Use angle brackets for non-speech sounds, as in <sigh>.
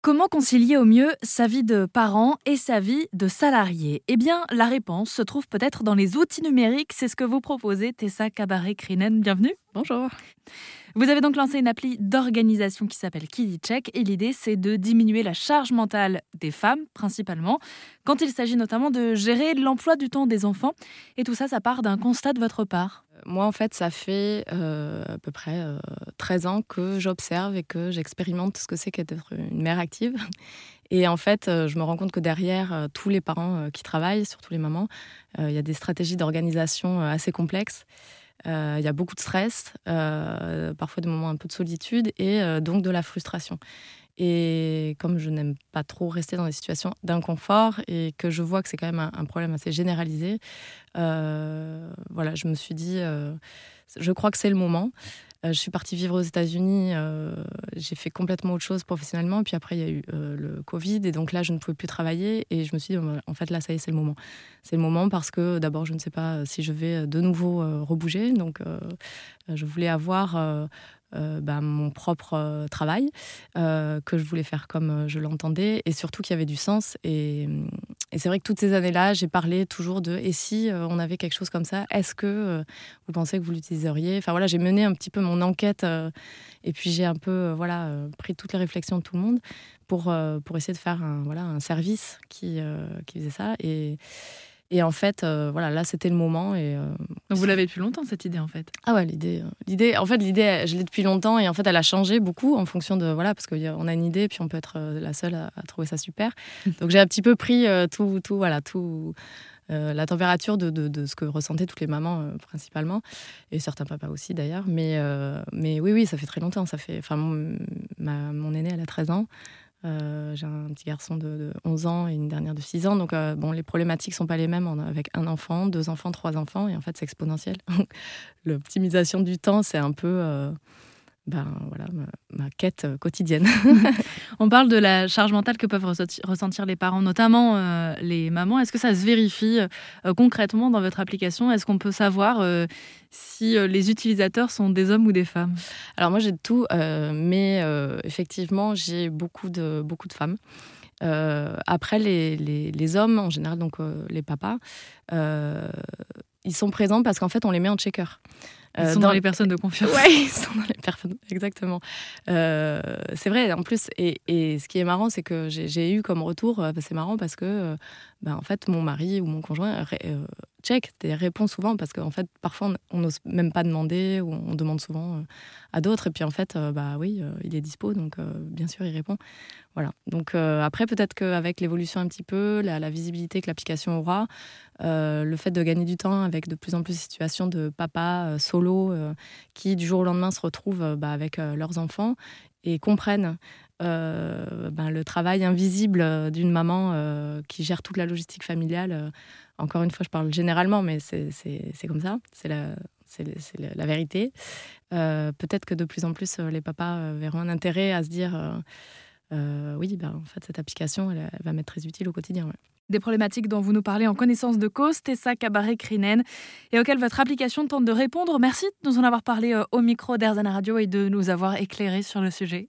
Comment concilier au mieux sa vie de parent et sa vie de salarié? Eh bien, la réponse se trouve peut-être dans les outils numériques. C'est ce que vous proposez, Tessa Cabaret-Crinen. Bienvenue. Bonjour. Vous avez donc lancé une appli d'organisation qui s'appelle Check et l'idée c'est de diminuer la charge mentale des femmes principalement quand il s'agit notamment de gérer l'emploi du temps des enfants et tout ça ça part d'un constat de votre part. Moi, en fait, ça fait euh, à peu près 13 euh, ans que j'observe et que j'expérimente ce que c'est qu'être une mère active. <laughs> Et en fait, euh, je me rends compte que derrière tous les parents qui travaillent, surtout les mamans, il y a des stratégies d'organisation assez complexes. Il y a beaucoup de stress, parfois des moments un peu de solitude et donc de la frustration. Et comme je n'aime pas trop rester dans des situations d'inconfort et que je vois que c'est quand même un, problème assez généralisé, euh, voilà, je me suis dit, euh, je crois que c'est le moment. Euh, je suis partie vivre aux États-Unis, j'ai fait complètement autre chose professionnellement, puis après il y a eu le Covid, et donc là je ne pouvais plus travailler, et je me suis dit, en fait là ça y est, c'est le moment. C'est le moment parce que d'abord je ne sais pas si je vais de nouveau rebouger, donc je voulais avoir euh, bah, mon propre euh, travail, euh, que je voulais faire comme je l'entendais, et surtout qu'il y avait du sens. C'est vrai que toutes ces années-là, j'ai parlé toujours de et si on avait quelque chose comme ça, est-ce que vous pensez que vous l'utiliseriez? Enfin voilà, j'ai mené un petit peu mon enquête, et puis j'ai un peu voilà pris toutes les réflexions de tout le monde pour, pour essayer de faire un, voilà, un service qui, qui faisait ça. Et, et en fait, euh, voilà, là, c'était le moment. Et, euh, Donc vous l'avez depuis longtemps, cette idée, en fait? Ah ouais, l'idée, euh, l'idée en fait, l'idée, je l'ai depuis longtemps et en fait, elle a changé beaucoup en fonction de, voilà, parce qu'on a une idée, puis on peut être la seule à, trouver ça super. Donc j'ai un petit peu pris tout, tout, voilà, tout, la température de, de, ce que ressentaient toutes les mamans principalement, et certains papas aussi d'ailleurs. Mais, mais oui, oui, ça fait très longtemps. Ça fait, enfin, mon, mon aîné, elle a 13 ans. Euh, j'ai un petit garçon de, 11 ans et une dernière de 6 ans. Donc, euh, bon, les problématiques sont pas les mêmes avec un enfant, deux enfants, trois enfants. Et en fait, c'est exponentiel. <laughs> L'optimisation du temps, c'est un peu. Euh, ben, voilà, ma, quête quotidienne. <laughs> On parle de la charge mentale que peuvent ressentir les parents, notamment euh, les mamans. Est-ce que ça se vérifie euh, concrètement dans votre application? Est-ce qu'on peut savoir si les utilisateurs sont des hommes ou des femmes? Alors moi j'ai de tout, mais effectivement j'ai beaucoup de, beaucoup de femmes. après, les, les, les, hommes, en général, donc les papas, ils sont présents parce qu'en fait, on les met en checker. Ils euh, sont dans, les personnes de <laughs> confiance. Oui, ils sont dans les personnes, exactement. Euh, c'est vrai, en plus, et, et, ce qui est marrant, c'est que j'ai eu comme retour, euh, c'est marrant parce que, ben, en fait, mon mari ou mon conjoint check, répond souvent parce qu'en fait, parfois, on n'ose même pas demander ou on demande souvent à d'autres. Et puis, en fait, bah oui, il est dispo, donc bien sûr, il répond. Voilà. Donc, après, peut-être qu'avec l'évolution un petit peu, la, visibilité que l'application aura, le fait de gagner du temps avec de plus en plus de situations de papa solo euh, qui, du jour au lendemain, se retrouvent euh, bah, avec euh, leurs enfants et comprennent ben, le travail invisible d'une maman qui gère toute la logistique familiale. encore une fois, je parle généralement, mais c'est comme ça, c'est la, la, vérité. Peut-être que de plus en plus, les papas verront un intérêt à se dire oui, ben, en fait, cette application, elle, va m'être très utile au quotidien des problématiques dont vous nous parlez en connaissance de cause, Tessa Cabaret-Crinen, et auxquelles votre application tente de répondre. Merci de nous en avoir parlé euh, au micro d'Arzana Radio et de nous avoir éclairé sur le sujet.